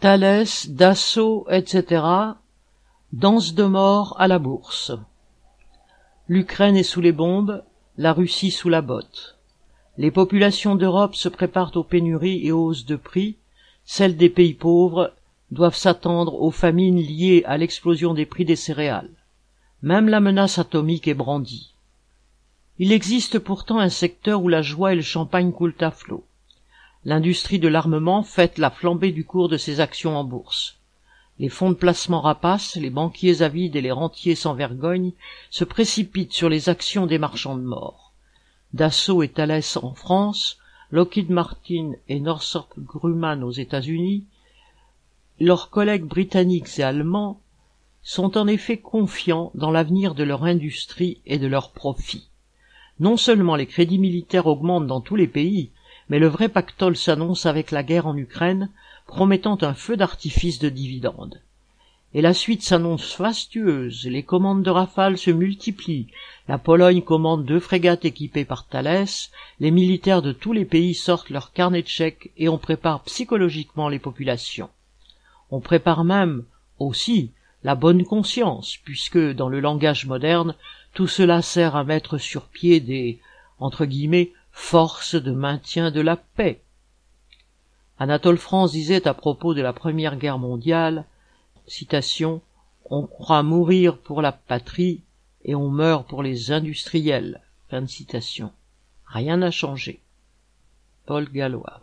Thalès, Dassault, etc. dansent de mort à la bourse. L'Ukraine est sous les bombes, la Russie sous la botte. Les populations d'Europe se préparent aux pénuries et aux hausses de prix, celles des pays pauvres doivent s'attendre aux famines liées à l'explosion des prix des céréales. Même la menace atomique est brandie. Il existe pourtant un secteur où la joie et le champagne coulent à flot. L'industrie de l'armement fête la flambée du cours de ses actions en bourse. Les fonds de placement rapaces, les banquiers avides et les rentiers sans vergogne se précipitent sur les actions des marchands de mort. Dassault et Thales en France, Lockheed Martin et Northrop Grumman aux États-Unis, leurs collègues britanniques et allemands sont en effet confiants dans l'avenir de leur industrie et de leurs profits. Non seulement les crédits militaires augmentent dans tous les pays, mais le vrai pactole s'annonce avec la guerre en Ukraine, promettant un feu d'artifice de dividendes. Et la suite s'annonce fastueuse, les commandes de Rafale se multiplient, la Pologne commande deux frégates équipées par Thalès, les militaires de tous les pays sortent leur carnet de chèques et on prépare psychologiquement les populations. On prépare même, aussi, la bonne conscience, puisque, dans le langage moderne, tout cela sert à mettre sur pied des, entre guillemets, force de maintien de la paix. Anatole France disait à propos de la Première Guerre mondiale, citation, On croit mourir pour la patrie et on meurt pour les industriels. Fin de citation. Rien n'a changé. Paul Gallois.